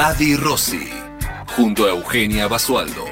Adi Rossi, junto a Eugenia Basualdo.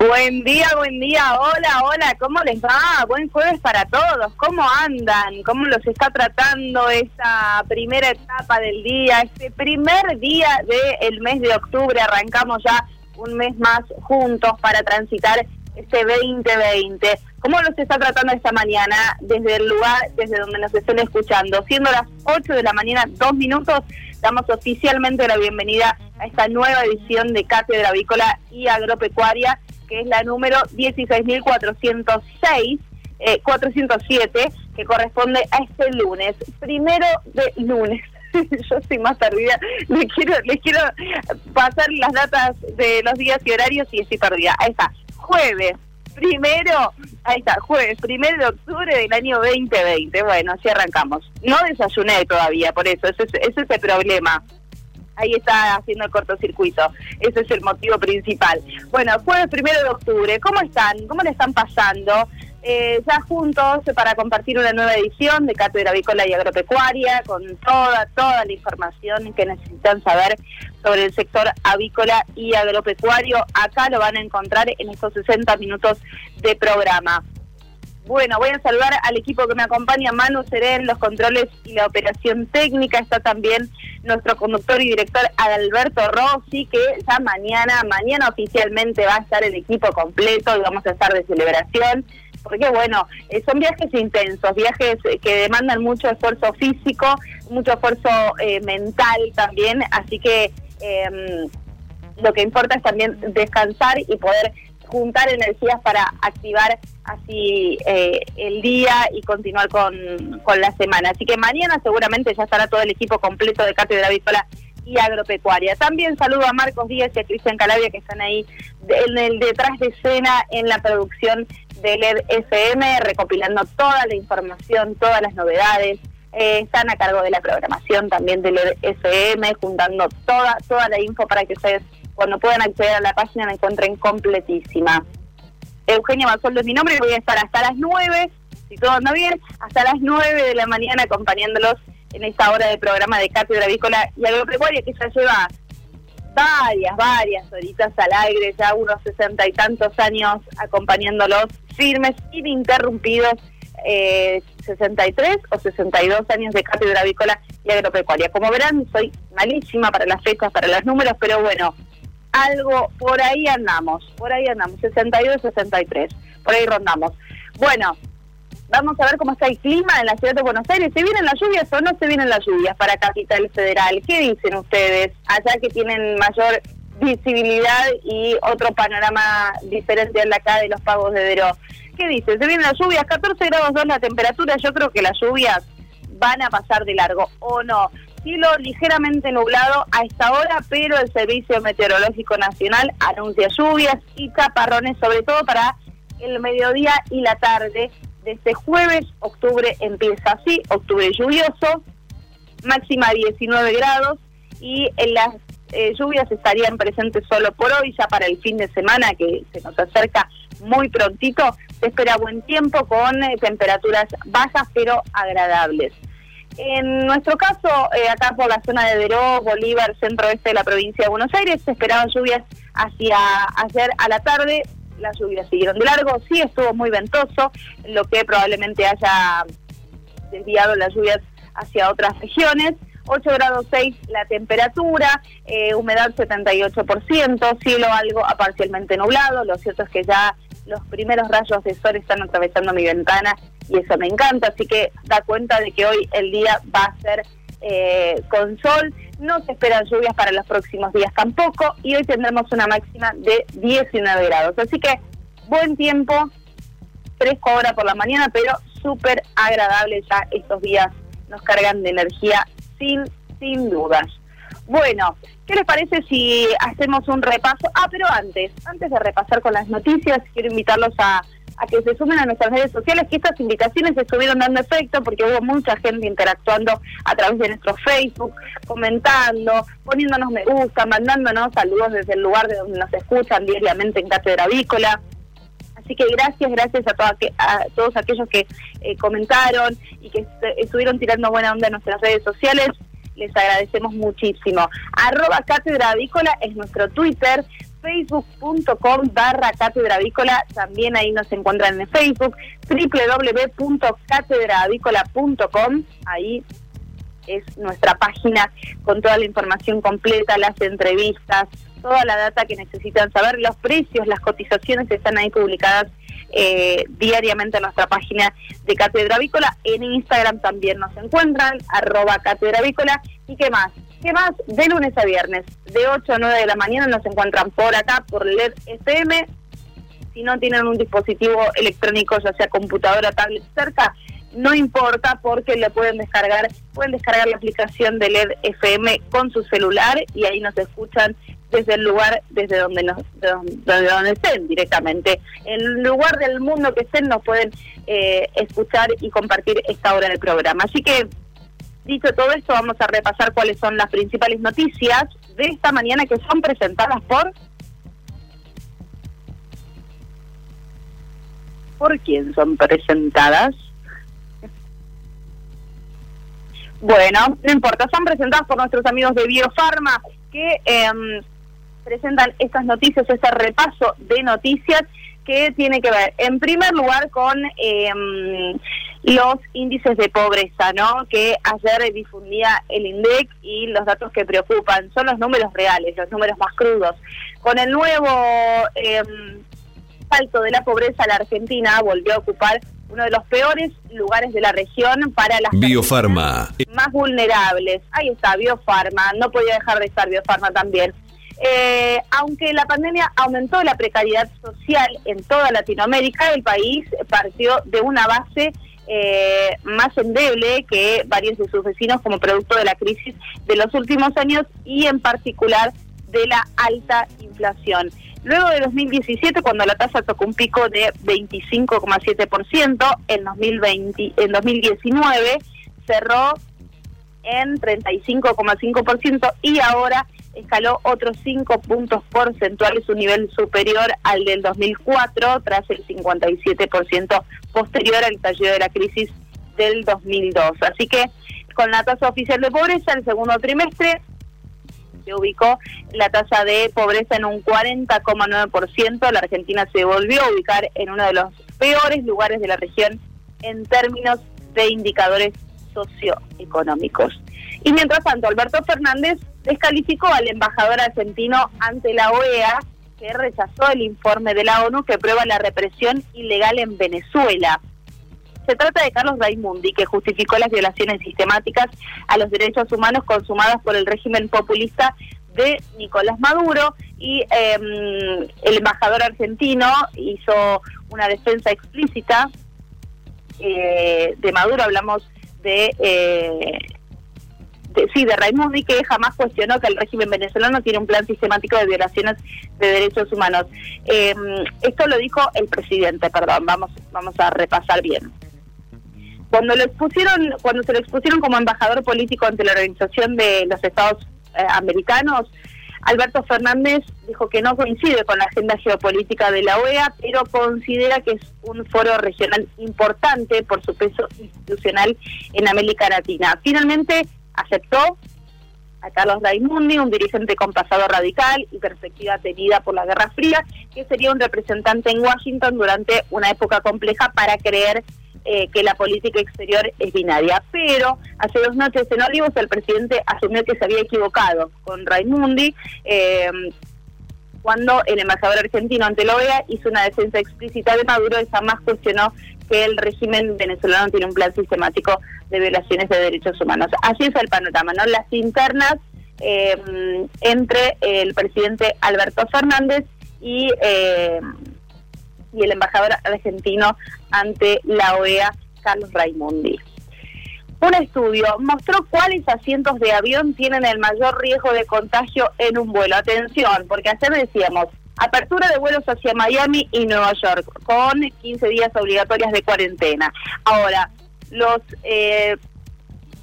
Buen día, buen día, hola, hola, ¿cómo les va? Buen jueves para todos, ¿cómo andan? ¿Cómo los está tratando esa primera etapa del día, este primer día del mes de octubre? Arrancamos ya un mes más juntos para transitar este 2020. ¿Cómo los está tratando esta mañana desde el lugar, desde donde nos estén escuchando? Siendo las 8 de la mañana, dos minutos, damos oficialmente la bienvenida a esta nueva edición de Cátedra Avícola y Agropecuaria que es la número 16.406, eh, 407, que corresponde a este lunes, primero de lunes. Yo estoy más perdida, les quiero, les quiero pasar las datas de los días y horarios y estoy perdida. Ahí está, jueves, primero, ahí está, jueves, primero de octubre del año 2020. Bueno, así arrancamos. No desayuné todavía, por eso, ese, ese es el problema ahí está haciendo el cortocircuito. Ese es el motivo principal. Bueno, jueves primero de octubre, ¿cómo están? ¿Cómo le están pasando? Eh, ya juntos para compartir una nueva edición de Cátedra Avícola y Agropecuaria con toda, toda la información que necesitan saber sobre el sector avícola y agropecuario. Acá lo van a encontrar en estos 60 minutos de programa. Bueno, voy a saludar al equipo que me acompaña, Manu Serén, los controles y la operación técnica. Está también nuestro conductor y director Adalberto Rossi, que ya mañana, mañana oficialmente va a estar el equipo completo y vamos a estar de celebración. Porque bueno, eh, son viajes intensos, viajes que demandan mucho esfuerzo físico, mucho esfuerzo eh, mental también, así que em, lo que importa es también descansar y poder juntar energías para activar así eh, el día y continuar con, la semana. Así que mañana seguramente ya estará todo el equipo completo de Cátedra Avícola y Agropecuaria. También saludo a Marcos Díaz y a Cristian Calabria que están ahí en el detrás de escena en la producción de LED FM, recopilando toda la información, todas las novedades. Eh, están a cargo de la programación también de LED juntando toda, toda la info para que ustedes cuando puedan acceder a la página la encuentren completísima. Eugenia Basoldo es mi nombre y voy a estar hasta las 9, si todo anda bien, hasta las 9 de la mañana acompañándolos en esta hora de programa de Cátedra Avícola y Agropecuaria que ya lleva varias, varias horitas al aire, ya unos sesenta y tantos años acompañándolos firmes, ininterrumpidos, eh, 63 o 62 años de Cátedra Avícola y Agropecuaria. Como verán, soy malísima para las fechas, para los números, pero bueno, algo, por ahí andamos, por ahí andamos, 62, 63, por ahí rondamos. Bueno, vamos a ver cómo está el clima en la ciudad de Buenos Aires. ¿Se vienen las lluvias o no se vienen las lluvias para Capital Federal? ¿Qué dicen ustedes allá que tienen mayor visibilidad y otro panorama diferente al acá de los pagos de Deró? ¿Qué dicen? ¿Se vienen las lluvias? 14 grados 2 la temperatura. Yo creo que las lluvias van a pasar de largo o no cielo ligeramente nublado a esta hora, pero el Servicio Meteorológico Nacional anuncia lluvias y chaparrones, sobre todo para el mediodía y la tarde. De este jueves, octubre empieza así, octubre lluvioso, máxima 19 grados y en las eh, lluvias estarían presentes solo por hoy, ya para el fin de semana que se nos acerca muy prontito, se espera buen tiempo con eh, temperaturas bajas pero agradables. En nuestro caso, eh, acá por la zona de Deró, Bolívar, centro-oeste de la provincia de Buenos Aires, se esperaban lluvias hacia ayer a la tarde. Las lluvias siguieron de largo, sí estuvo muy ventoso, lo que probablemente haya desviado las lluvias hacia otras regiones. 8 grados 6 la temperatura, eh, humedad 78%, cielo algo parcialmente nublado. Lo cierto es que ya los primeros rayos de sol están atravesando mi ventana y eso me encanta, así que da cuenta de que hoy el día va a ser eh, con sol, no se esperan lluvias para los próximos días tampoco y hoy tendremos una máxima de 19 grados, así que buen tiempo, fresco ahora por la mañana, pero súper agradable ya estos días nos cargan de energía sin, sin dudas. Bueno, ¿qué les parece si hacemos un repaso? Ah, pero antes, antes de repasar con las noticias, quiero invitarlos a, que se sumen a nuestras redes sociales, que estas invitaciones estuvieron dando efecto porque hubo mucha gente interactuando a través de nuestro Facebook, comentando, poniéndonos me gusta, mandándonos saludos desde el lugar de donde nos escuchan diariamente en Cátedra Avícola. Así que gracias, gracias a, a todos aquellos que eh, comentaron y que estuvieron tirando buena onda en nuestras redes sociales les agradecemos muchísimo. Arroba Cátedra Avícola es nuestro Twitter, facebook.com barra Cátedra Avícola, también ahí nos encuentran en Facebook, www.catedraavícola.com, ahí es nuestra página con toda la información completa, las entrevistas, toda la data que necesitan saber, los precios, las cotizaciones están ahí publicadas eh, diariamente en nuestra página de Cátedra Avícola. En Instagram también nos encuentran, arroba Cátedra Avícola. ¿Y qué más? ¿Qué más? De lunes a viernes, de 8 a 9 de la mañana nos encuentran por acá, por LED FM. Si no tienen un dispositivo electrónico, ya sea computadora, tablet cerca, no importa porque le pueden descargar, pueden descargar la aplicación de LED FM con su celular y ahí nos escuchan desde el lugar desde donde nos desde donde estén directamente en el lugar del mundo que estén nos pueden eh, escuchar y compartir esta hora del programa así que dicho todo esto vamos a repasar cuáles son las principales noticias de esta mañana que son presentadas por por quién son presentadas bueno no importa son presentadas por nuestros amigos de Biofarma que eh, presentan estas noticias, este repaso de noticias que tiene que ver, en primer lugar, con em, los índices de pobreza, ¿no? Que ayer difundía el INDEC y los datos que preocupan son los números reales, los números más crudos. Con el nuevo em, salto de la pobreza, la Argentina volvió a ocupar uno de los peores lugares de la región para las Biofarma más vulnerables. Ahí está, Biofarma, no podía dejar de estar Biofarma también. Eh, aunque la pandemia aumentó la precariedad social en toda Latinoamérica, el país partió de una base eh, más endeble que varios de sus vecinos como producto de la crisis de los últimos años y en particular de la alta inflación. Luego de 2017, cuando la tasa tocó un pico de 25,7%, en, 2020, en 2019 cerró en 35,5% y ahora escaló otros 5 puntos porcentuales, un nivel superior al del 2004, tras el 57% posterior al estallido de la crisis del 2002. Así que con la tasa oficial de pobreza, el segundo trimestre se ubicó la tasa de pobreza en un 40,9%. La Argentina se volvió a ubicar en uno de los peores lugares de la región en términos de indicadores socioeconómicos. Y mientras tanto, Alberto Fernández descalificó al embajador argentino ante la OEA, que rechazó el informe de la ONU que prueba la represión ilegal en Venezuela. Se trata de Carlos Raimundi, que justificó las violaciones sistemáticas a los derechos humanos consumadas por el régimen populista de Nicolás Maduro y em, el embajador argentino hizo una defensa explícita eh, de Maduro, hablamos de eh, sí, de Raimundi, que jamás cuestionó que el régimen venezolano tiene un plan sistemático de violaciones de derechos humanos. Em, esto lo dijo el presidente, perdón, vamos, vamos a repasar bien. Cuando lo expusieron, cuando se lo expusieron como embajador político ante la Organización de los Estados eh, Americanos, Alberto Fernández dijo que no coincide con la agenda geopolítica de la OEA, pero considera que es un foro regional importante por su peso institucional en América Latina. Finalmente, aceptó a Carlos Raimundi, un dirigente con pasado radical y perspectiva tenida por la Guerra Fría, que sería un representante en Washington durante una época compleja para creer eh, que la política exterior es binaria. Pero hace dos noches en Olivos el presidente asumió que se había equivocado con Raimundi. Eh, cuando el embajador argentino ante la OEA hizo una defensa explícita de Maduro, esa más cuestionó que el régimen venezolano tiene un plan sistemático de violaciones de derechos humanos. Así es el panorama, ¿no? Las internas eh, entre el presidente Alberto Fernández y, eh, y el embajador argentino ante la OEA, Carlos Raimundi. Un estudio mostró cuáles asientos de avión tienen el mayor riesgo de contagio en un vuelo. Atención, porque ayer decíamos, apertura de vuelos hacia Miami y Nueva York, con 15 días obligatorias de cuarentena. Ahora, los eh,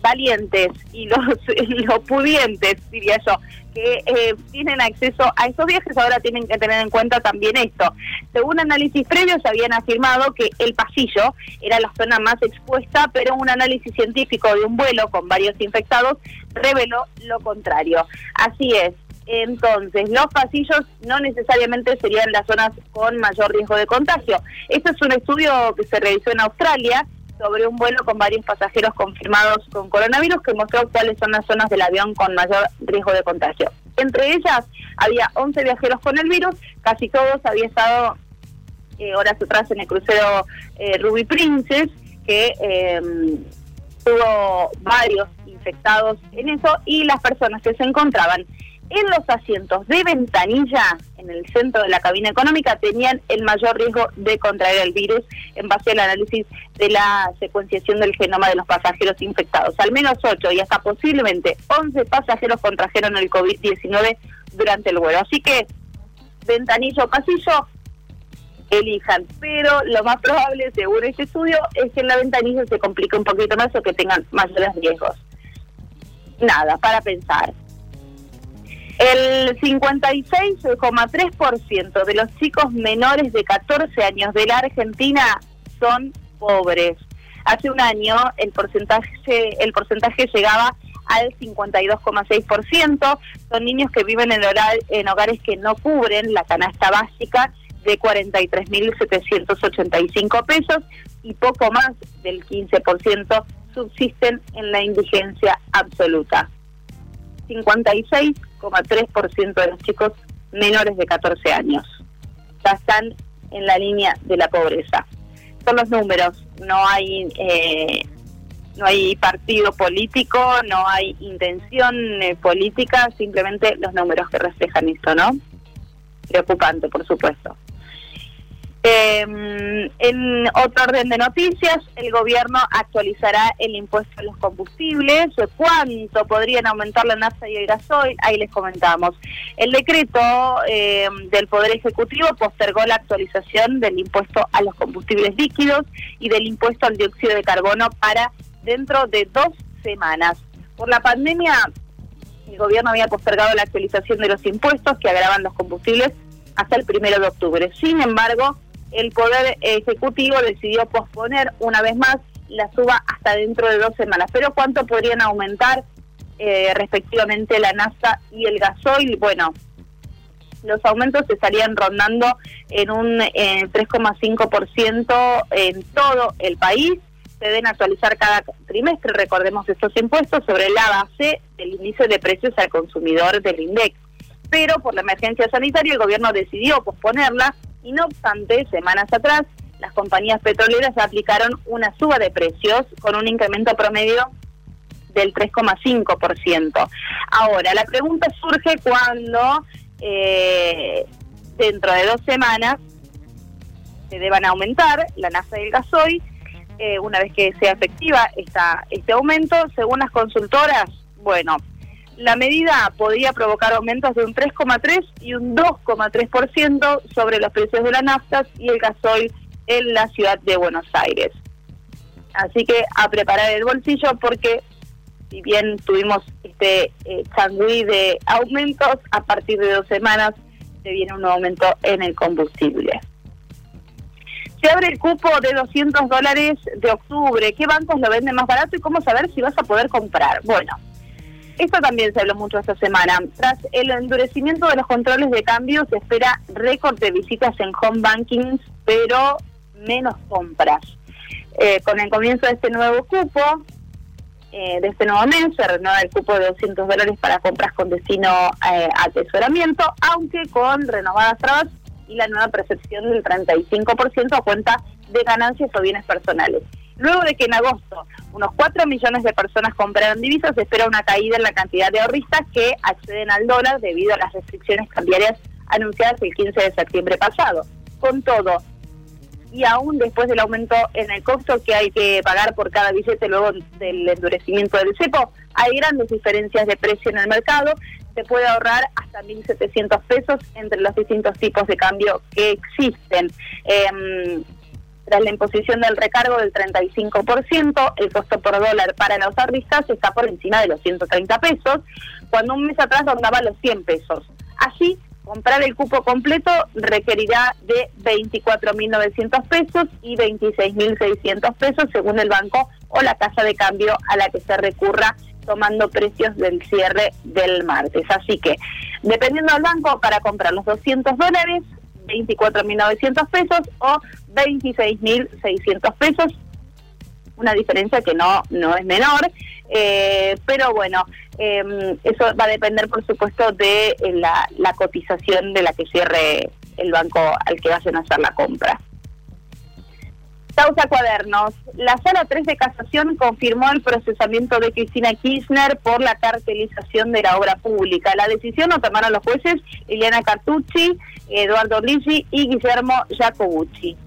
valientes y los, los pudientes, diría yo, que eh, tienen acceso a estos viajes ahora tienen que tener en cuenta también esto. Según análisis previos habían afirmado que el pasillo era la zona más expuesta, pero un análisis científico de un vuelo con varios infectados reveló lo contrario. Así es. Entonces, los pasillos no necesariamente serían las zonas con mayor riesgo de contagio. Este es un estudio que se realizó en Australia sobre un vuelo con varios pasajeros confirmados con coronavirus que mostró cuáles son las zonas del avión con mayor riesgo de contagio. Entre ellas había 11 viajeros con el virus, casi todos habían estado eh, horas atrás en el crucero eh, Ruby Princess, que em, tuvo varios infectados en eso, y las personas que se encontraban en los asientos de ventanilla en el centro de la cabina económica tenían el mayor riesgo de contraer el virus en base al análisis de la secuenciación del genoma de los pasajeros infectados. Al menos 8 y hasta posiblemente 11 pasajeros contrajeron el COVID-19 durante el vuelo. Así que ventanillo o pasillo, elijan. Pero lo más probable, según este estudio, es que en la ventanilla se complique un poquito más o que tengan mayores riesgos. Nada, para pensar. El 56,3% de los chicos menores de 14 años de la Argentina son pobres. Hace un año el porcentaje el porcentaje llegaba al 52,6%. Son niños que viven en, en hogares que no cubren la canasta básica de 43.785 pesos y poco más del 15% subsisten en la indigencia absoluta. 56,3% de los chicos menores de 14 años. Ya están en la línea de la pobreza. Son los números, no hay eh, no hay partido político, no hay intención eh, política, simplemente los números que reflejan esto, ¿no? Preocupante, por supuesto. Eh, en otro orden de noticias, el gobierno actualizará el impuesto a los combustibles. ¿Cuánto podrían aumentar la nafta y el gasoil? Ahí les comentamos. El decreto eh, del Poder Ejecutivo postergó la actualización del impuesto a los combustibles líquidos y del impuesto al dióxido de carbono para dentro de dos semanas. Por la pandemia, el gobierno había postergado la actualización de los impuestos que agravan los combustibles hasta el primero de octubre. Sin embargo, el Poder Ejecutivo decidió posponer una vez más la suba hasta dentro de dos semanas. Pero ¿cuánto podrían aumentar eh, respectivamente la NASA y el gasoil? Bueno, los aumentos se estarían rondando en un 3,5% en todo el país. Se deben actualizar cada trimestre, recordemos estos impuestos, sobre la base del índice de precios al consumidor del INDEX. Pero por la emergencia sanitaria el gobierno decidió posponerla y no obstante, semanas atrás, las compañías petroleras aplicaron una suba de precios con un incremento promedio del 3,5%. Ahora, la pregunta surge cuando eh, dentro de dos semanas se deban aumentar la nafta y el gasoil, eh, una vez que sea efectiva esta, este aumento, según las consultoras, bueno, la medida podría provocar aumentos de un 3,3 y un 2,3% sobre los precios de la nafta y el gasoil en la ciudad de Buenos Aires. Así que a preparar el bolsillo porque si bien tuvimos este eh, de aumentos, a partir de dos semanas se viene un aumento en el combustible. Se abre el cupo de 200 dólares de octubre. ¿Qué bancos lo venden más barato y cómo saber si vas a poder comprar? Bueno, esto también se habló mucho esta semana. Tras el endurecimiento de los controles de cambio, se espera récord de visitas en home banking, pero menos compras. Eh, con el comienzo de este nuevo cupo, eh, de este nuevo mes, se renueva el cupo de 200 dólares para compras con destino eh, a atesoramiento, aunque con renovadas trabas y la nueva percepción del 35% a cuenta de ganancias o bienes personales. Luego de que en agosto unos 4 millones de personas compraron divisas, se espera una caída en la cantidad de ahorristas que acceden al dólar debido a las restricciones cambiarias anunciadas el 15 de septiembre pasado. Con todo, y aún después del aumento en el costo que hay que pagar por cada billete luego del endurecimiento del cepo, hay grandes diferencias de precio en el mercado. Se puede ahorrar hasta 1.700 pesos entre los distintos tipos de cambio que existen. Eh, tras la imposición del recargo del 35%, el costo por dólar para los ahorristas está por encima de los 130 pesos, cuando un mes atrás rondaba los 100 pesos. Así, comprar el cupo completo requerirá de 24.900 pesos y 26.600 pesos según el banco o la casa de cambio a la que se recurra tomando precios del cierre del martes. Así que, dependiendo del banco, para comprar los 200 dólares, 24.900 pesos o 26.600 pesos. Una diferencia que no, no es menor, eh, pero bueno, em, eso va a depender, por supuesto, de eh, la, la cotización de la que cierre el banco al que vayan a hacer la compra. Causa Cuadernos. La Sala 3 de Casación confirmó el procesamiento de Cristina Kirchner por la cartelización de la obra pública. La decisión lo tomaron los jueces Liliana Cartucci, Eduardo Ligi y Guillermo Jacobucci.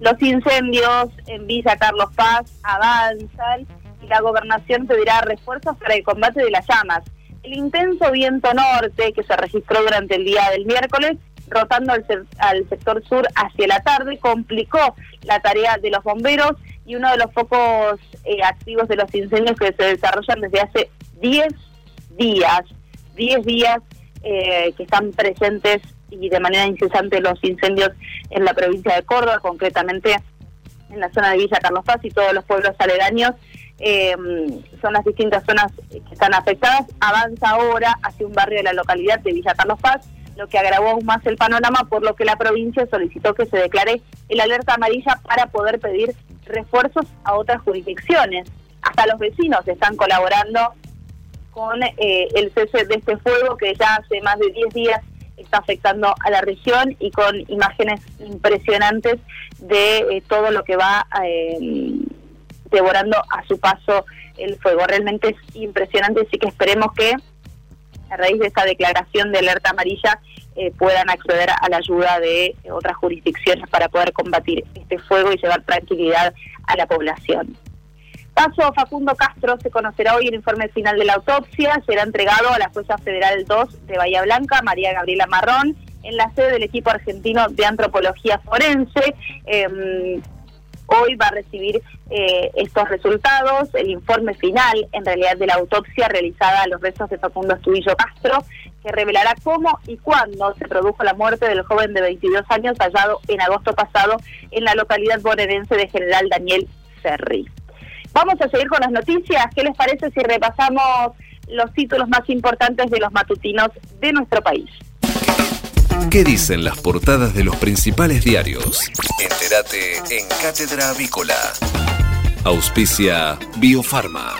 Los incendios en Villa Carlos Paz avanzan y la gobernación pedirá refuerzos para el combate de las llamas. El intenso viento norte que se registró durante el día del miércoles rotando al, sector sur hacia la tarde, complicó la tarea de los bomberos y uno de los focos eh, activos de los incendios que se desarrollan desde hace 10 días, 10 días eh, que están presentes y de manera incesante los incendios en la provincia de Córdoba, concretamente en la zona de Villa Carlos Paz y todos los pueblos aledaños. Eh, son las distintas zonas que están afectadas. Avanza ahora hacia un barrio de la localidad de Villa Carlos Paz lo que agravó aún más el panorama, por lo que la provincia solicitó que se declare el alerta amarilla para poder pedir refuerzos a otras jurisdicciones. Hasta los vecinos están colaborando con eh, el cese de este fuego que ya hace más de 10 días está afectando a la región y con imágenes impresionantes de eh, todo lo que va eh, devorando a su paso el fuego. Realmente es impresionante, así que esperemos que a raíz de esta declaración de alerta amarilla eh, puedan acceder a la ayuda de otras jurisdicciones para poder combatir este fuego y llevar tranquilidad a la población. Caso Facundo Castro se conocerá hoy el informe final de la autopsia. Será entregado a la jueza federal 2 de Bahía Blanca, María Gabriela Marrón, en la sede del equipo argentino de antropología forense. Eh, hoy va a recibir eh, estos resultados, el informe final, en realidad, de la autopsia realizada a los restos de Facundo Estudillo Castro, que revelará cómo y cuándo se produjo la muerte del joven de 22 años hallado en agosto pasado en la localidad bonaerense de General Daniel Ferri. Vamos a seguir con las noticias. ¿Qué les parece si repasamos los títulos más importantes de los matutinos de nuestro país? ¿Qué dicen las portadas de los principales diarios? Entérate en Cátedra Avícola. Auspicia Biofarma.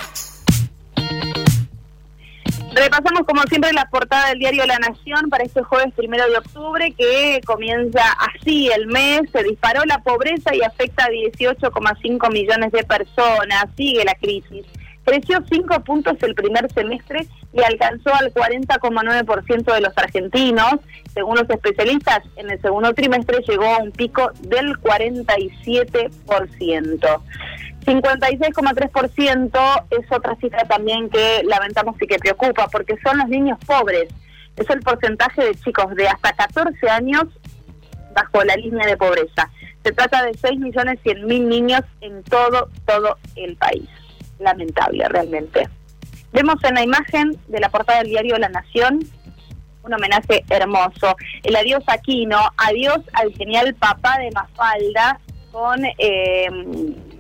Repasamos como siempre la portada del diario La Nación para este jueves primero de octubre que comienza así el mes, se disparó la pobreza y afecta a 18,5 millones de personas, sigue la crisis. Creció 5 puntos el primer semestre y alcanzó al 40,9% de los argentinos. Según los especialistas, en el segundo trimestre llegó a un pico del 47%. 56,3% es otra cifra también que lamentamos y que preocupa, porque son los niños pobres. Es el porcentaje de chicos de hasta 14 años bajo la línea de pobreza. Se trata de 6 millones 100 mil niños en todo, todo el país lamentable realmente. Vemos en la imagen de la portada del diario La Nación un homenaje hermoso. El adiós Aquino, adiós al genial papá de Mafalda, con eh,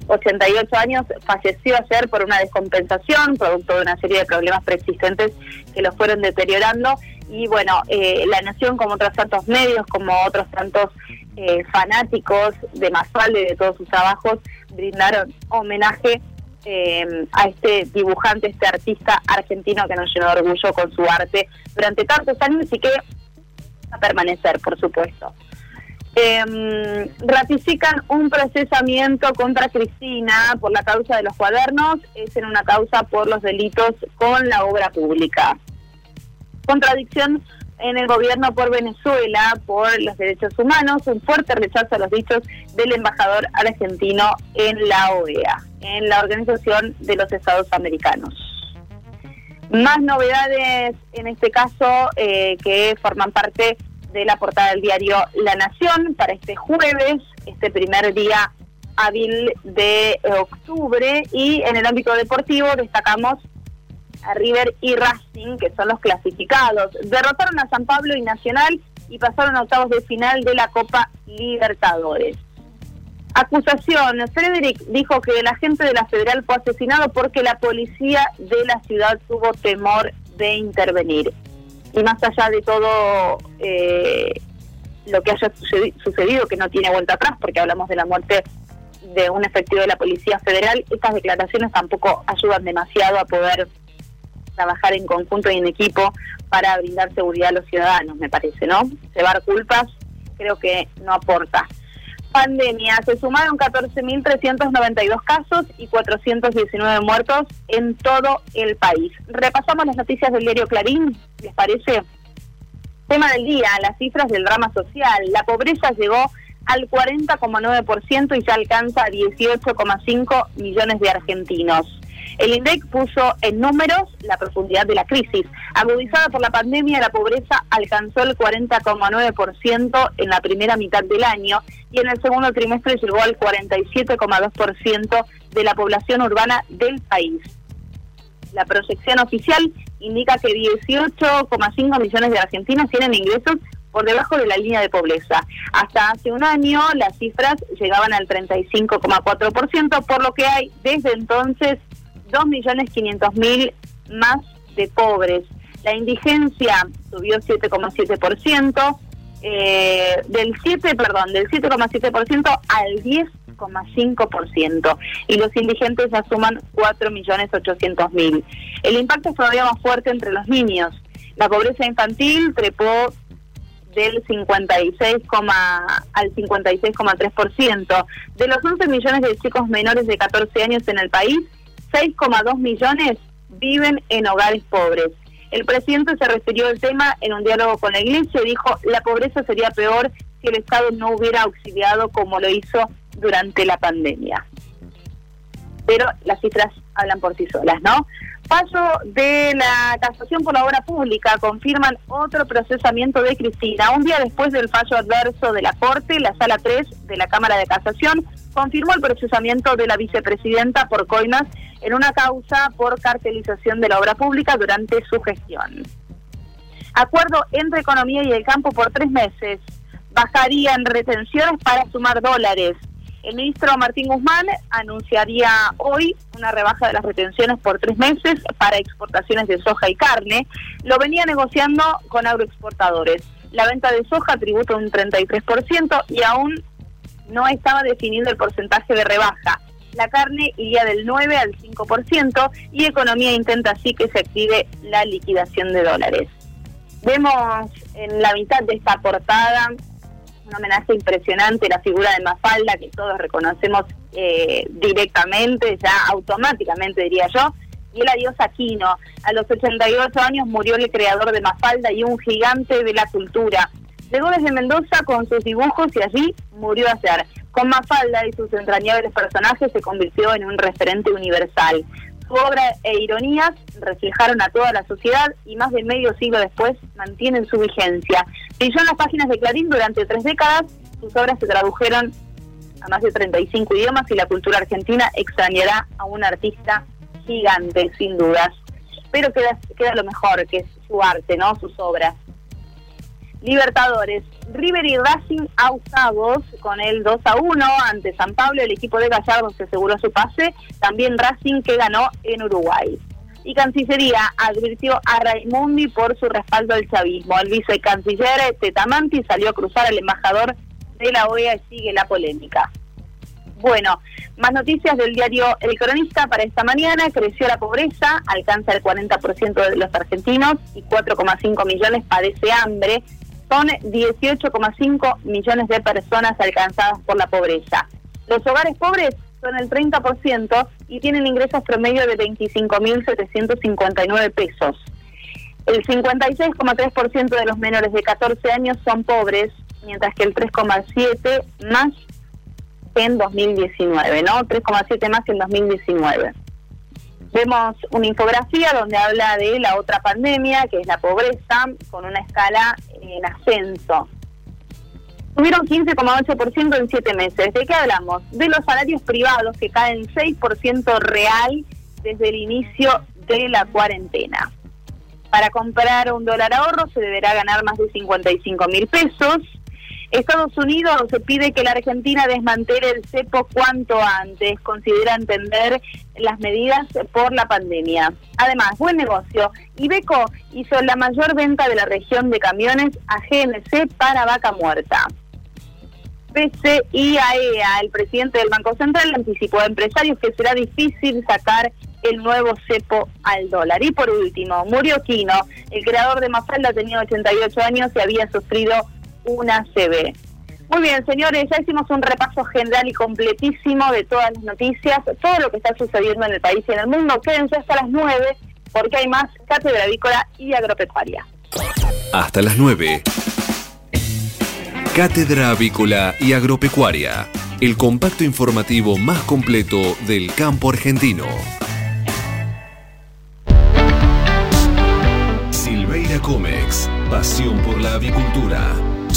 88 años, falleció ayer por una descompensación, producto de una serie de problemas preexistentes que lo fueron deteriorando. Y bueno, eh, La Nación, como otros tantos medios, como otros tantos eh, fanáticos de Mafalda y de todos sus trabajos, brindaron homenaje eh, a este dibujante, este artista argentino que nos llenó de orgullo con su arte durante tantos años y que va a permanecer, por supuesto. Eh, ratifican un procesamiento contra Cristina por la causa de los cuadernos, es en una causa por los delitos con la obra pública. Contradicción en el gobierno por Venezuela por los derechos humanos, un fuerte rechazo a los dichos del embajador argentino en la OEA, en la Organización de los Estados Americanos. Más novedades en este caso eh, que forman parte de la portada del diario La Nación para este jueves, este primer día hábil de octubre y en el ámbito deportivo destacamos a River y Racing, que son los clasificados. Derrotaron a San Pablo y Nacional y pasaron a octavos de final de la Copa Libertadores. Acusación. Frederick dijo que el agente de la Federal fue asesinado porque la policía de la ciudad tuvo temor de intervenir. Y más allá de todo eh, lo que haya sucedido, que no tiene vuelta atrás, porque hablamos de la muerte de un efectivo de la Policía Federal, estas declaraciones tampoco ayudan demasiado a poder trabajar en conjunto y en equipo para brindar seguridad a los ciudadanos, me parece, ¿no? Llevar culpas creo que no aporta. Pandemia, se sumaron 14.392 casos y 419 muertos en todo el país. Repasamos las noticias del diario Clarín, ¿les parece? Tema del día, las cifras del drama social. La pobreza llegó al 40,9% y ya alcanza a 18,5 millones de argentinos. El INDEC puso en números la profundidad de la crisis. Agudizada por la pandemia, la pobreza alcanzó el 40,9% en la primera mitad del año y en el segundo trimestre llegó al 47,2% de la población urbana del país. La proyección oficial indica que 18,5 millones de argentinos tienen ingresos por debajo de la línea de pobreza. Hasta hace un año las cifras llegaban al 35,4%, por lo que hay desde entonces 2.500.000 más de pobres. La indigencia subió 7,7%, eh, del 7, perdón, del 7,7% al 10,5%. Y los indigentes ya suman 4.800.000. El impacto es todavía más fuerte entre los niños. La pobreza infantil trepó del 56, al 56,3%. De los 11 millones de chicos menores de 14 años en el país, 6,2 millones viven en hogares pobres. El presidente se refirió al tema en un diálogo con la iglesia y dijo, la pobreza sería peor si el Estado no hubiera auxiliado como lo hizo durante la pandemia. Pero las cifras hablan por sí solas, ¿no? Fallo de la casación por la obra pública confirman otro procesamiento de Cristina. Un día después del fallo adverso de la Corte, la Sala 3 de la Cámara de Casación confirmó el procesamiento de la vicepresidenta por coimas en una causa por cartelización de la obra pública durante su gestión. Acuerdo entre Economía y el Campo por tres meses. Bajarían retenciones para sumar dólares. El ministro Martín Guzmán anunciaría hoy una rebaja de las retenciones por tres meses para exportaciones de soja y carne. Lo venía negociando con agroexportadores. La venta de soja tributa un 33% y aún no estaba definido el porcentaje de rebaja. La carne iría del 9 al 5% y Economía intenta así que se active la liquidación de dólares. Vemos en la mitad de esta portada un homenaje impresionante, la figura de Mafalda, que todos reconocemos eh, directamente, ya automáticamente diría yo, y el adiós Aquino. A los 88 años murió el creador de Mafalda y un gigante de la cultura. Llegó desde Mendoza con sus dibujos y allí murió a ser. Con Mafalda y sus entrañables personajes se convirtió en un referente universal. Su obra e ironías reflejaron a toda la sociedad y más de medio siglo después mantienen su vigencia. Brilló en las páginas de Clarín durante tres décadas, sus obras se tradujeron a más de 35 idiomas y la cultura argentina extrañará a un artista gigante, sin dudas. Pero queda, queda lo mejor, que es su arte, ¿no? Sus obras. Libertadores. River y Racing octavos con el 2 a 1 ante San Pablo. El equipo de Gallardo se aseguró su pase. También Racing que ganó en Uruguay. Y Cancillería advirtió a Raimundi por su respaldo al chavismo. El vicecanciller Tetamanti salió a cruzar al embajador de la OEA y sigue la polémica. Bueno, más noticias del diario El Cronista para esta mañana. Creció la pobreza, alcanza el 40% de los argentinos y 4,5 millones padece hambre son 18,5 millones de personas alcanzadas por la pobreza. Los hogares pobres son el 30% y tienen ingresos promedio de 25.759 pesos. El 56,3% de los menores de 14 años son pobres, mientras que el 3,7% más en 2019, ¿no? 3,7 más en 2019. Vemos una infografía donde habla de la otra pandemia, que es la pobreza, con una escala en ascenso. Tuvieron 15,8% en 7 meses. ¿De qué hablamos? De los salarios privados que caen 6% real desde el inicio de la cuarentena. Para comprar un dólar ahorro se deberá ganar más de 55 mil pesos Estados Unidos se pide que la Argentina desmantele el cepo cuanto antes, considera entender las medidas por la pandemia. Además, buen negocio. Ibeco hizo la mayor venta de la región de camiones a GNC para vaca muerta. PCIAEA, el presidente del Banco Central, anticipó a empresarios que será difícil sacar el nuevo cepo al dólar. Y por último, murió Quino, el creador de Mafalda tenía 88 años y había sufrido una CB. Muy bien, señores, ya hicimos un repaso general y completísimo de todas las noticias, todo lo que está sucediendo en el país y en el mundo. Quédense hasta las 9 porque hay más cátedra avícola y agropecuaria. Hasta las 9. Cátedra avícola y agropecuaria, el compacto informativo más completo del campo argentino. Silveira Comex, pasión por la avicultura.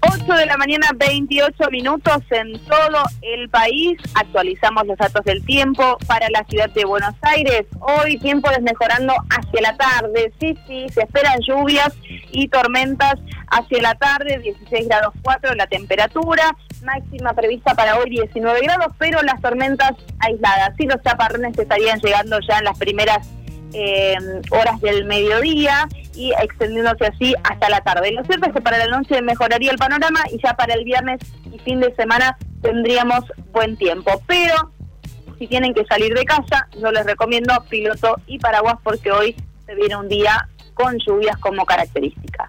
8 de la mañana, 28 minutos en todo el país. Actualizamos los datos del tiempo para la ciudad de Buenos Aires. Hoy tiempo desmejorando hacia la tarde. Sí, sí, se esperan lluvias y tormentas hacia la tarde, 16 grados 4 la temperatura, máxima prevista para hoy 19 grados, pero las tormentas aisladas. Sí, los chaparrones estarían llegando ya en las primeras eh, horas del mediodía y extendiéndose así hasta la tarde. Lo cierto es que para la noche mejoraría el panorama y ya para el viernes y fin de semana tendríamos buen tiempo. Pero si tienen que salir de casa, yo les recomiendo piloto y paraguas porque hoy se viene un día con lluvias como característica.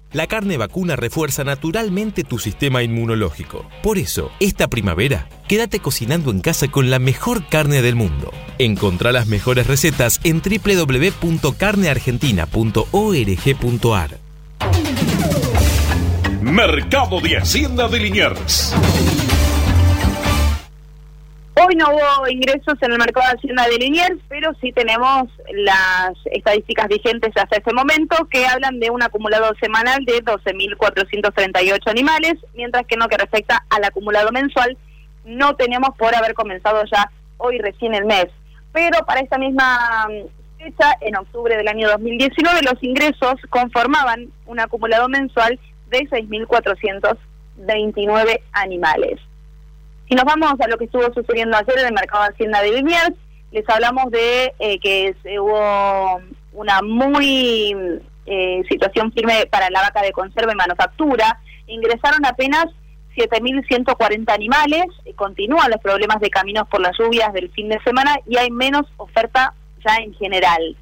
La carne vacuna refuerza naturalmente tu sistema inmunológico. Por eso, esta primavera, quédate cocinando en casa con la mejor carne del mundo. Encontrá las mejores recetas en www.carneargentina.org.ar. Mercado de Hacienda de Liniers. Hoy no hubo ingresos en el mercado de Hacienda de Liniers, pero sí tenemos las estadísticas vigentes hasta ese momento que hablan de un acumulado semanal de 12.438 animales, mientras que no que respecta al acumulado mensual no tenemos por haber comenzado ya hoy recién el mes. Pero para esta misma fecha, en octubre del año 2019, los ingresos conformaban un acumulado mensual de 6.429 animales. Si nos vamos a lo que estuvo sucediendo ayer en el mercado de Hacienda de Liniers, les hablamos de eh, que hubo una muy eh, situación firme para la vaca de conserva y manufactura. Ingresaron apenas 7.140 animales, continúan los problemas de caminos por las lluvias del fin de semana y hay menos oferta ya en general.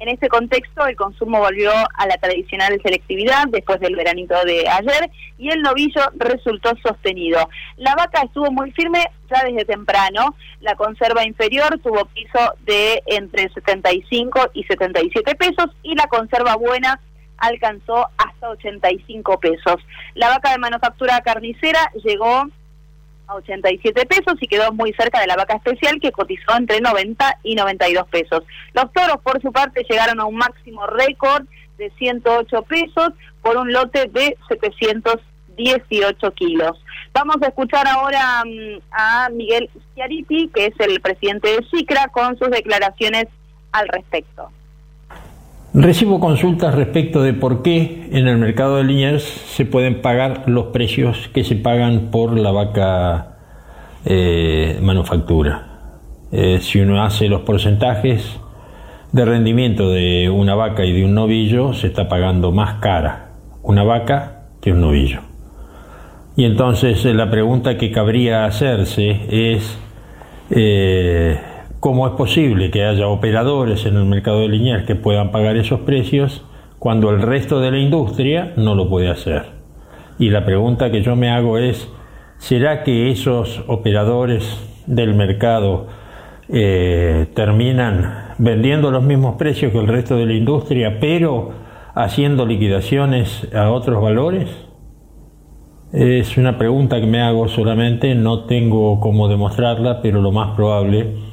En este contexto, el consumo volvió a la tradicional selectividad después del veranito de ayer y el novillo resultó sostenido. La vaca estuvo muy firme ya desde temprano. La conserva inferior tuvo piso de entre 75 y 77 pesos y la conserva buena alcanzó hasta 85 pesos. La vaca de manufactura carnicera llegó a 87 pesos y quedó muy cerca de la vaca especial que cotizó entre 90 y 92 pesos. Los toros, por su parte, llegaron a un máximo récord de 108 pesos por un lote de 718 kilos. Vamos a escuchar ahora mm, a Miguel Schiariti, que es el presidente de SICRA, con sus declaraciones al respecto. Recibo consultas respecto de por qué en el mercado de Liniers se pueden pagar los precios que se pagan por la vaca eh, manufactura. Eh, si uno hace los porcentajes de rendimiento de una vaca y de un novillo, se está pagando más cara una vaca que un novillo. Y entonces eh, la pregunta que cabría hacerse es ¿Cómo es posible que haya operadores en el mercado de Liniers que puedan pagar esos precios cuando el resto de la industria no lo puede hacer? Y la pregunta que yo me hago es, ¿será que esos operadores del mercado eh, terminan vendiendo los mismos precios que el resto de la industria, pero haciendo liquidaciones a otros valores? Es una pregunta que me hago solamente, no tengo cómo demostrarla, pero lo más probable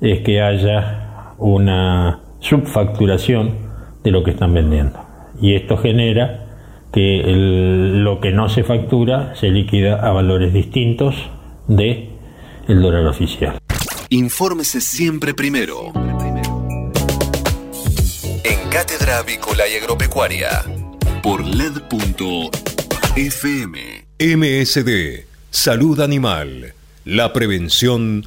es que haya una subfacturación de lo que están vendiendo. Y esto genera que lo que no se factura se liquida a valores distintos de el dólar oficial. Infórmese siempre primero. En Cátedra Avícola y Agropecuaria por LED.fm. MSD, Salud Animal. La prevención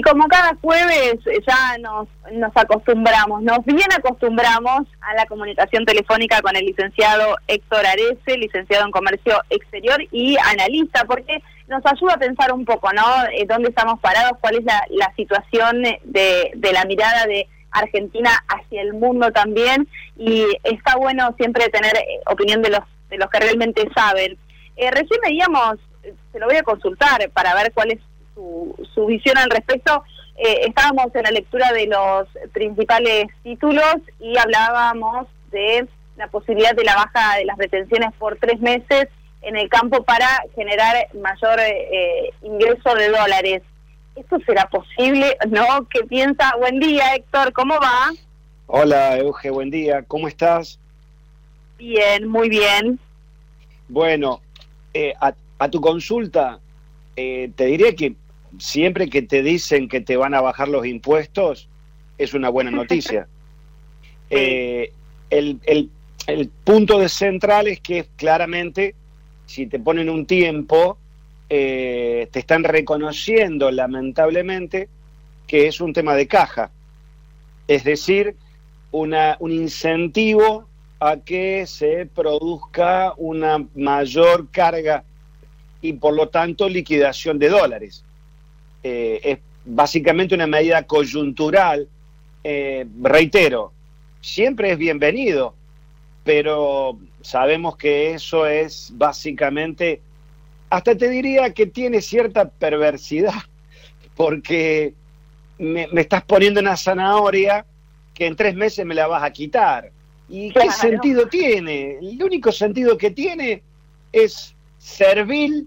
Y como cada jueves ya nos, nos acostumbramos, nos bien acostumbramos a la comunicación telefónica con el licenciado Héctor Arece, licenciado en Comercio Exterior y analista, porque nos ayuda a pensar un poco, ¿no? Eh, ¿Dónde estamos parados? ¿Cuál es la, la situación de, de la mirada de Argentina hacia el mundo también? Y está bueno siempre tener eh, opinión de los, de los que realmente saben. Eh, recién veíamos, se lo voy a consultar para ver cuál es su, visión al respecto. Eh, estábamos en la lectura de los principales títulos y hablábamos de la posibilidad de la baja de las retenciones por tres meses en el campo para generar mayor eh, ingreso de dólares. ¿Esto será posible? ¿No? ¿Qué piensa? Buen día, Héctor, ¿cómo va? Hola, Euge, buen día, ¿cómo estás? Bien, muy bien. Bueno, eh, a, tu consulta, te diré que siempre que te dicen que te van a bajar los impuestos, es una buena noticia. Eh, el, punto de central es que claramente, si te ponen un tiempo, eh, te están reconociendo lamentablemente que es un tema de caja. Es decir, una, un incentivo a que se produzca una mayor carga y por lo tanto liquidación de dólares. Eh, es básicamente una medida coyuntural. Eh, reitero, siempre es bienvenido, pero sabemos que eso es básicamente, hasta te diría que tiene cierta perversidad, porque me, estás poniendo una zanahoria que en tres meses me la vas a quitar. ¿Y qué sentido tiene? El único sentido que tiene es servir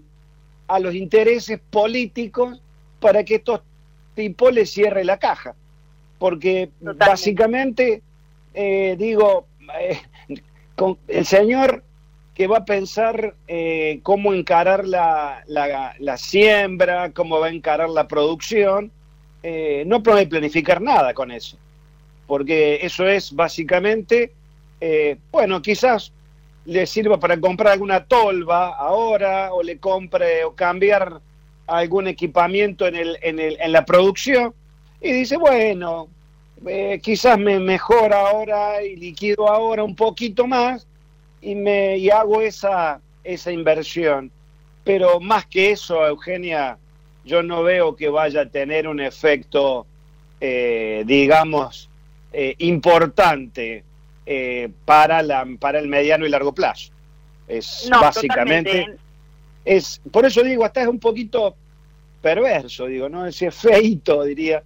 a los intereses políticos para que estos tipos le cierre la caja. Porque básicamente, eh, digo, eh, con el señor que va a pensar eh, cómo encarar la, la, siembra, cómo va a encarar la producción, no puede planificar nada con eso. Porque eso es básicamente, bueno, quizás le sirva para comprar alguna tolva ahora o le compre o cambiar algún equipamiento en, el, en, el, en la producción y dice, bueno, eh, quizás me mejora ahora y liquido ahora un poquito más y, me, y hago esa, esa inversión. Pero más que eso, Eugenia, yo no veo que vaya a tener un efecto, eh, digamos, eh, importante eh, para, la, para el mediano y largo plazo. Es No, básicamente, totalmente. Es, por eso digo, hasta es un poquito perverso, digo, ¿no? Ese feito, diría,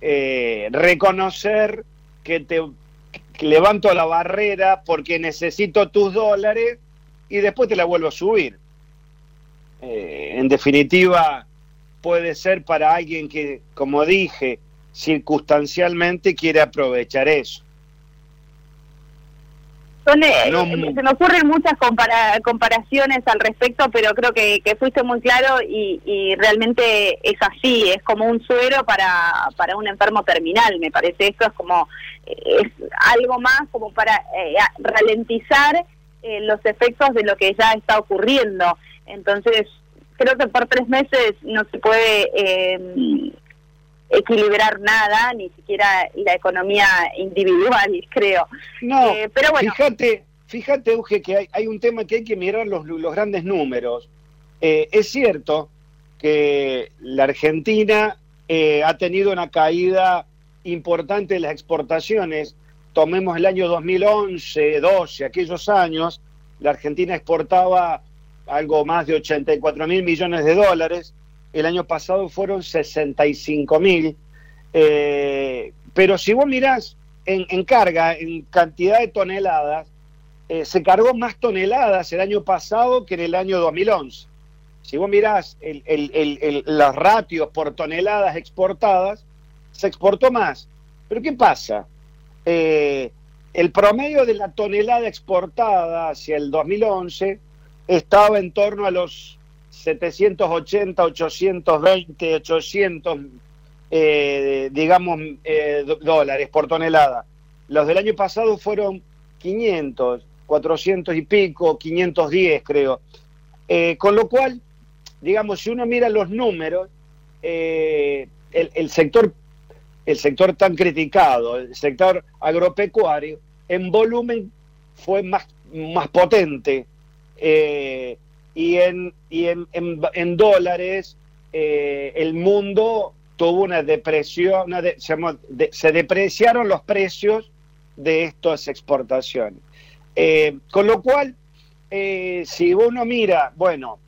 eh, reconocer que te levanto la barrera porque necesito tus dólares y después te la vuelvo a subir. Eh, en definitiva, puede ser para alguien que, como dije, circunstancialmente quiere aprovechar eso. Son, eh, No, eh, se me ocurren muchas compara- comparaciones al respecto, pero creo que, que fuiste muy claro y, y realmente es así, es como un suero para, para un enfermo terminal, me parece. Esto es como, eh, es algo más como para eh, ralentizar eh, los efectos de lo que ya está ocurriendo. Entonces, creo que por tres meses no se puede eh, equilibrar nada, ni siquiera la economía individual, creo. No, Eh, pero bueno. fíjate, fíjate, Euge, que hay, hay un tema que hay que mirar los, los grandes números. Eh, es cierto que la Argentina eh, ha tenido una caída importante de las exportaciones. Tomemos el año 2011, 12, aquellos años, la Argentina exportaba algo más de 84 mil millones de dólares. El año pasado fueron 65 mil. Eh, pero si vos mirás en, carga, en cantidad de toneladas, eh, se cargó más toneladas el año pasado que en el año 2011. Si vos mirás el- el- los ratios por toneladas exportadas, se exportó más. Pero ¿qué pasa? Eh, el promedio de la tonelada exportada hacia el 2011 estaba en torno a los 780, 820, 800, eh, digamos, eh, dólares por tonelada. Los del año pasado fueron 500, 400 y pico, 510 creo. Eh, con lo cual, digamos, si uno mira los números, eh, el, el sector el sector tan criticado, el sector agropecuario, en volumen fue más, más potente y, en, y en, en- dólares eh, el mundo tuvo una depresión, se, depreciaron los precios de estas exportaciones. Eh, con lo cual, eh, si uno mira, bueno,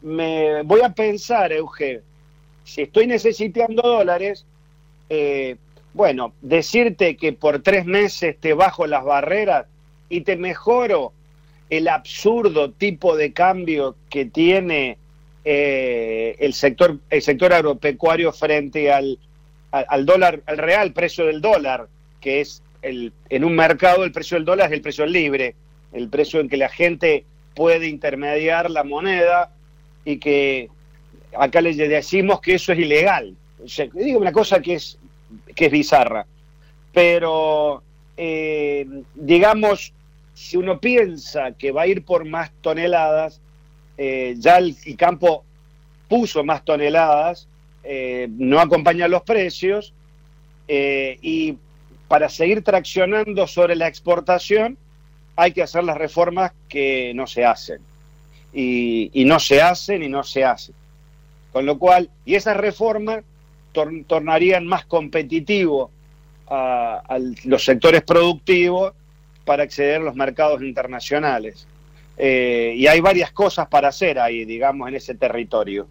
me voy a pensar, Euge, si estoy necesitando dólares, bueno, decirte que por tres meses te bajo las barreras y te mejoro el absurdo tipo de cambio que tiene eh, el sector el sector agropecuario frente al, al, dólar al real precio del dólar que es el en un mercado el precio del dólar es el precio libre el precio en que la gente puede intermediar la moneda y que acá le decimos que eso es ilegal. Digo una cosa que es que es bizarra. Pero eh, digamos si uno piensa que va a ir por más toneladas eh, ya el, campo puso más toneladas, eh, no acompañan los precios eh, y para seguir traccionando sobre la exportación hay que hacer las reformas que no se hacen. Y, no se hacen y no se hacen. Con lo cual, y esas reformas tor- tornarían más competitivo a los sectores productivos para acceder a los mercados internacionales. Eh, y hay varias cosas para hacer ahí, digamos, en ese territorio,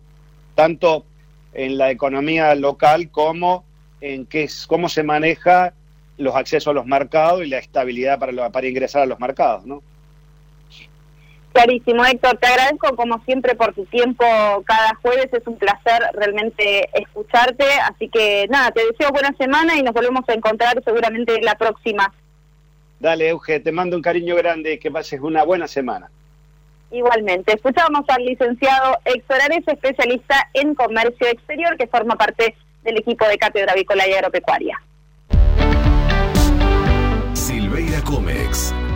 tanto en la economía local como en qué es, cómo se maneja los accesos a los mercados y la estabilidad para, lo- para ingresar a los mercados, ¿no? Clarísimo, Héctor. Te agradezco como siempre por tu tiempo cada jueves. Es un placer realmente escucharte. Así que nada, te deseo buena semana y nos volvemos a encontrar seguramente la próxima. Dale, Euge, te mando un cariño grande y que pases una buena semana. Igualmente, escuchamos al licenciado Héctor Ares, especialista en comercio exterior, que forma parte del equipo de Cátedra Avícola y Agropecuaria. Silveira Comex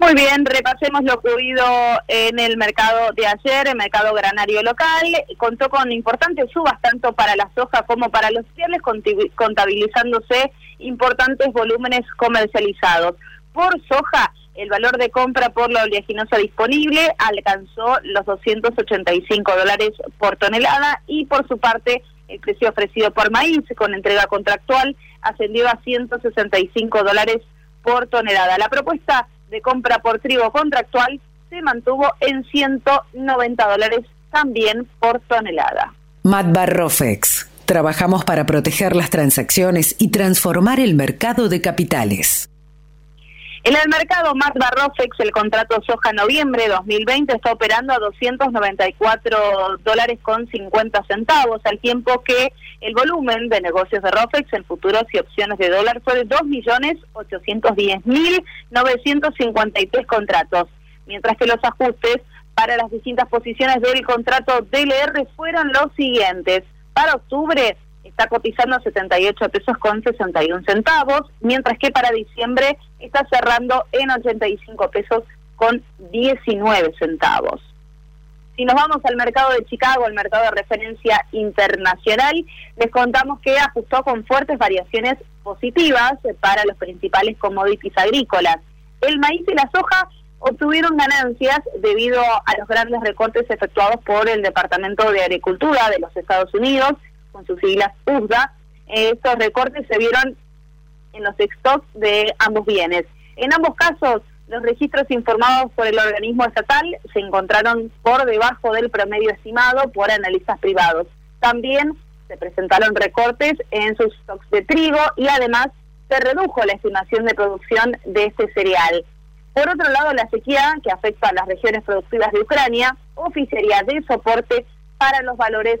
Muy bien, repasemos lo ocurrido en el mercado de ayer, el mercado granario local. Contó con importantes subas tanto para la soja como para los cereales, contabilizándose importantes volúmenes comercializados. Por soja, el valor de compra por la oleaginosa disponible alcanzó los 285 dólares por tonelada y por su parte el precio ofrecido por maíz con entrega contractual ascendió a 165 dólares por tonelada. La propuesta de compra por trigo contractual se mantuvo en 190 dólares también por tonelada. Matbar Rofex. Trabajamos para proteger las transacciones y transformar el mercado de capitales. En el mercado Matbar Rofex, el contrato soja noviembre 2020 está operando a 294 dólares con 50 centavos, al tiempo que el volumen de negocios de Rofex en futuros y opciones de dólar fue de 2.810.953 contratos, mientras que los ajustes para las distintas posiciones del contrato DLR fueron los siguientes. Para octubre está cotizando a 78 pesos con 61 centavos, mientras que para diciembre está cerrando en 85 pesos con 19 centavos. Si nos vamos al mercado de Chicago, el mercado de referencia internacional, les contamos que ajustó con fuertes variaciones positivas para los principales commodities agrícolas. El maíz y la soja obtuvieron ganancias debido a los grandes recortes efectuados por el Departamento de Agricultura de los Estados Unidos, con sus siglas USDA. Estos recortes se vieron en los stocks de ambos bienes. En ambos casos, los registros informados por el organismo estatal se encontraron por debajo del promedio estimado por analistas privados. También se presentaron recortes en sus stocks de trigo y además se redujo la estimación de producción de este cereal. Por otro lado, la sequía que afecta a las regiones productivas de Ucrania oficiaría de soporte para los valores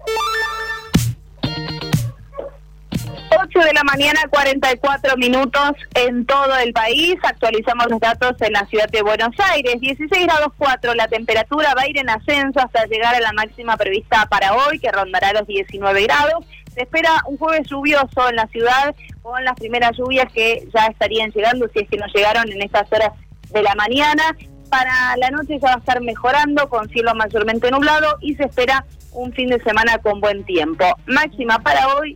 8 de la mañana, 44 minutos en todo el país. Actualizamos los datos en la ciudad de Buenos Aires. 16 grados 4, la temperatura va a ir en ascenso hasta llegar a la máxima prevista para hoy, que rondará los 19 grados. Se espera un jueves lluvioso en la ciudad con las primeras lluvias que ya estarían llegando, si es que no llegaron en estas horas de la mañana. Para la noche ya va a estar mejorando con cielo mayormente nublado y se espera un fin de semana con buen tiempo. Máxima para hoy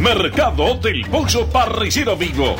Mercado del Pollo Parrillero Vivo.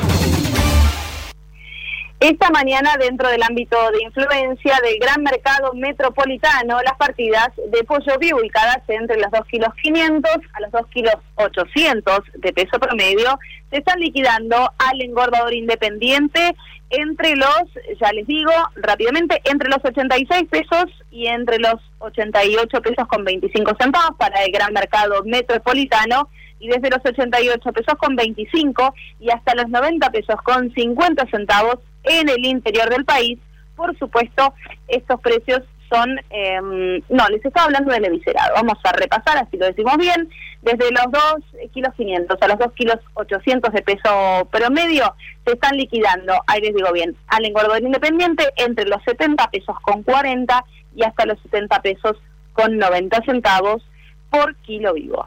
Esta mañana, dentro del ámbito de influencia del gran mercado metropolitano, las partidas de pollo vivo ubicadas entre los 2 kilos 500 a los 2 kilos 800 de peso promedio se están liquidando al engordador independiente entre los, ya les digo rápidamente, entre los 86 pesos y entre los 88 pesos con 25 centavos para el gran mercado metropolitano y desde los 88 pesos con 25 y hasta los 90 pesos con 50 centavos en el interior del país. Por supuesto, estos precios son, em, no, les estaba hablando del eviscerado. Vamos a repasar, así lo decimos bien, desde los 2 kilos 500 a los 2 kilos 800 de peso promedio se están liquidando, ahí les digo bien, al engordador independiente entre los 70 pesos con 40 y hasta los 70 pesos con 90 centavos por kilo vivo.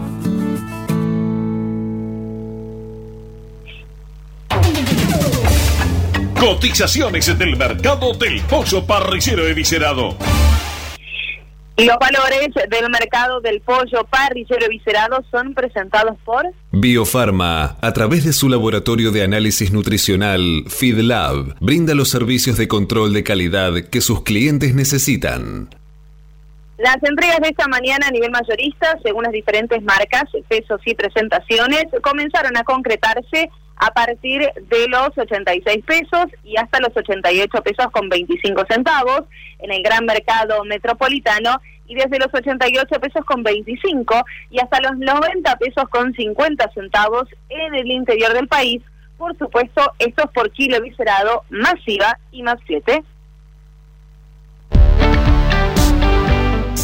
Cotizaciones del mercado del pollo parrillero eviscerado. Los valores del mercado del pollo parrillero eviscerado son presentados por Biofarma, a través de su laboratorio de análisis nutricional FeedLab, brinda los servicios de control de calidad que sus clientes necesitan. Las entregas de esta mañana a nivel mayorista, según las diferentes marcas, pesos y presentaciones, comenzaron a concretarse a partir de los 86 pesos y hasta los 88 pesos con 25 centavos en el gran mercado metropolitano y desde los 88 pesos con 25 y hasta los 90 pesos con 50 centavos en el interior del país. Por supuesto, esto es por kilo viscerado, masiva y más 7.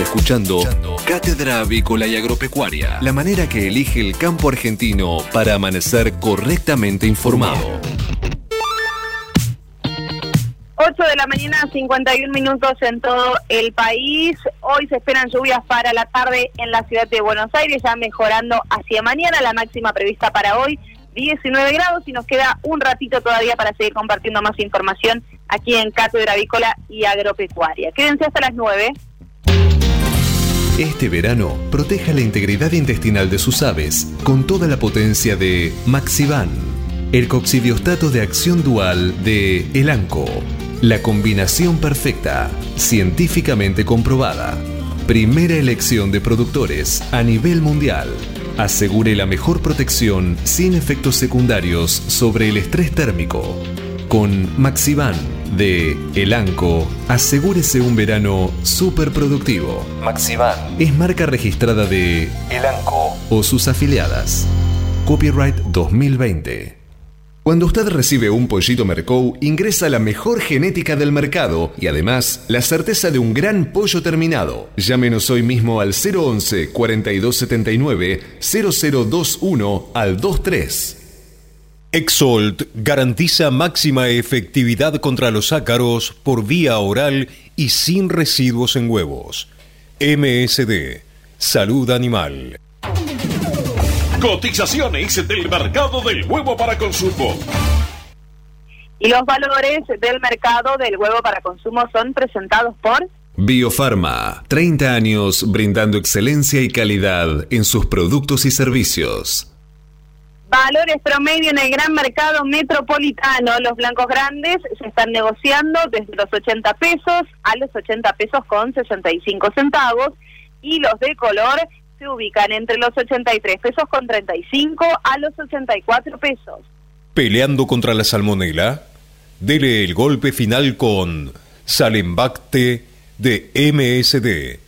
Escuchando Cátedra Avícola y Agropecuaria, la manera que elige el campo argentino para amanecer correctamente informado. 8 de la mañana, 51 minutos en todo el país. Hoy se esperan lluvias para la tarde en la ciudad de Buenos Aires, ya mejorando hacia mañana. La máxima prevista para hoy, 19 grados, y nos queda un ratito todavía para seguir compartiendo más información aquí en Cátedra Avícola y Agropecuaria. Quédense hasta las 9. Este verano, proteja la integridad intestinal de sus aves con toda la potencia de Maxivan, el coccidiostato de acción dual de Elanco. La combinación perfecta, científicamente comprobada. Primera elección de productores a nivel mundial. Asegure la mejor protección sin efectos secundarios sobre el estrés térmico. Con Maxivan de Elanco, asegúrese un verano súper productivo. Maxivan es marca registrada de Elanco o sus afiliadas. Copyright 2020. Cuando usted recibe un pollito Mercou, ingresa la mejor genética del mercado y además la certeza de un gran pollo terminado. Llámenos hoy mismo al 011 4279 0021 al 23. Exolt garantiza máxima efectividad contra los ácaros por vía oral y sin residuos en huevos. MSD, Salud Animal. Cotizaciones del mercado del huevo para consumo. Y los valores del mercado del huevo para consumo son presentados por Biofarma, 30 años brindando excelencia y calidad en sus productos y servicios. Valores promedio en el gran mercado metropolitano. Los blancos grandes se están negociando desde los 80 pesos a los 80 pesos con 65 centavos y los de color se ubican entre los 83 pesos con 35 a los 84 pesos. Peleando contra la salmonela, dele el golpe final con Salembacte de MSD.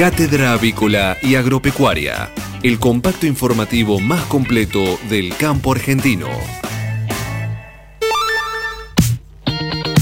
Cátedra Avícola y Agropecuaria, el compacto informativo más completo del campo argentino.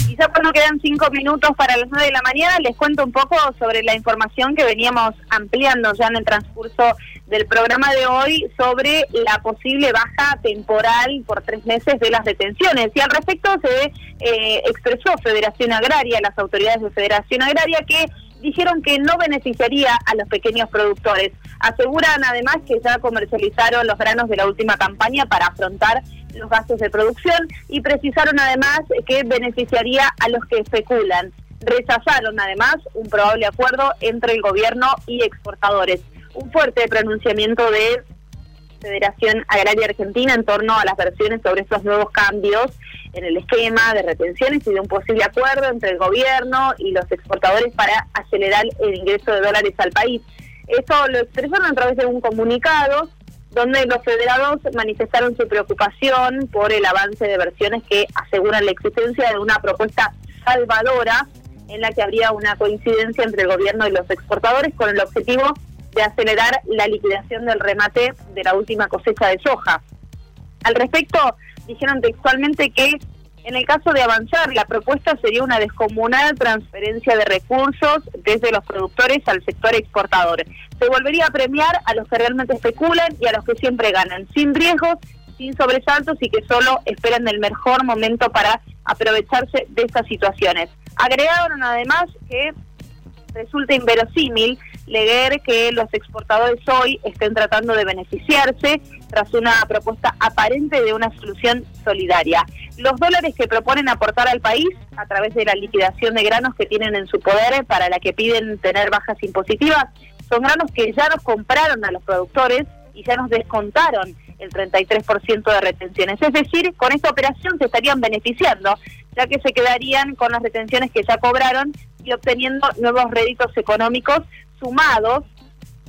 Y ya cuando quedan cinco minutos para las nueve de la mañana, les cuento un poco sobre la información que veníamos ampliando ya en el transcurso del programa de hoy sobre la posible baja temporal por tres meses de las detenciones. Y al respecto se eh, expresó Federación Agraria, las autoridades de Federación Agraria, que dijeron que no beneficiaría a los pequeños productores. Aseguran además que ya comercializaron los granos de la última campaña para afrontar los gastos de producción y precisaron además que beneficiaría a los que especulan. Rechazaron además un probable acuerdo entre el gobierno y exportadores. Un fuerte pronunciamiento de Federación Agraria Argentina en torno a las versiones sobre estos nuevos cambios en el esquema de retenciones y de un posible acuerdo entre el gobierno y los exportadores para acelerar el ingreso de dólares al país. Esto lo expresaron a través de un comunicado donde los federados manifestaron su preocupación por el avance de versiones que aseguran la existencia de una propuesta salvadora en la que habría una coincidencia entre el gobierno y los exportadores con el objetivo de acelerar la liquidación del remate de la última cosecha de soja. Al respecto, dijeron textualmente que en el caso de avanzar, la propuesta sería una descomunal transferencia de recursos desde los productores al sector exportador. Se volvería a premiar a los que realmente especulan y a los que siempre ganan, sin riesgos, sin sobresaltos y que solo esperan el mejor momento para aprovecharse de estas situaciones. Agregaron además que resulta inverosímil leer que los exportadores hoy estén tratando de beneficiarse tras una propuesta aparente de una solución solidaria. Los dólares que proponen aportar al país a través de la liquidación de granos que tienen en su poder para la que piden tener bajas impositivas son granos que ya nos compraron a los productores y ya nos descontaron el 33% de retenciones. Es decir, con esta operación se estarían beneficiando, ya que se quedarían con las retenciones que ya cobraron y obteniendo nuevos réditos económicos sumados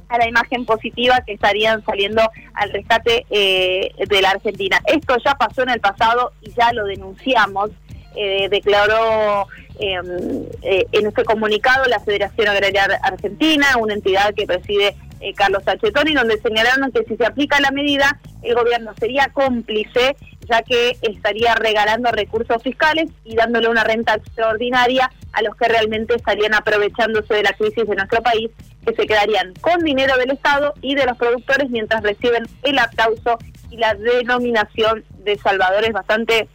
a la imagen positiva que estarían saliendo al rescate eh, de la Argentina. Esto ya pasó en el pasado y ya lo denunciamos. Eh, declaró em, eh, en este comunicado la Federación Agraria Argentina, una entidad que preside Carlos Achetoni, donde señalaron que si se aplica la medida, el gobierno sería cómplice, ya que estaría regalando recursos fiscales y dándole una renta extraordinaria a los que realmente estarían aprovechándose de la crisis de nuestro país, que se quedarían con dinero del Estado y de los productores mientras reciben el aplauso y la denominación de salvadores bastante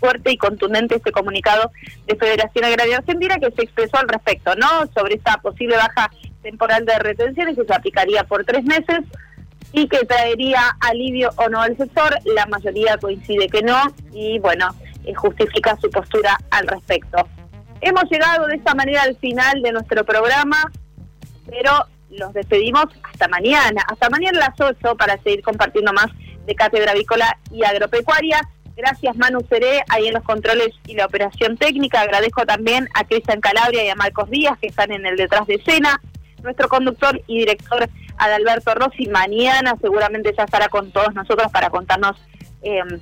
fuerte y contundente este comunicado de Federación Agraria Argentina que se expresó al respecto, ¿no? Sobre esta posible baja temporal de retenciones que se aplicaría por tres meses y que traería alivio o no al sector. La mayoría coincide que no y bueno, eh, justifica su postura al respecto. Hemos llegado de esta manera al final de nuestro programa, pero los despedimos hasta mañana, hasta mañana a las 8 para seguir compartiendo más de Cátedra Avícola y Agropecuaria. Gracias Manu Seré, ahí en los controles y la operación técnica. Agradezco también a Cristian Calabria y a Marcos Díaz, que están en el detrás de escena nuestro conductor y director Adalberto Rossi. Mañana seguramente ya estará con todos nosotros para contarnos em,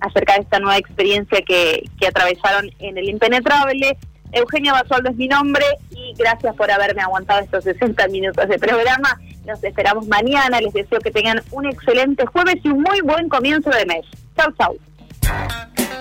acerca de esta nueva experiencia que, que atravesaron en el Impenetrable. Eugenia Basualdo es mi nombre y gracias por haberme aguantado estos 60 minutos de programa. Nos esperamos mañana. Les deseo que tengan un excelente jueves y un muy buen comienzo de mes. Chau, chau.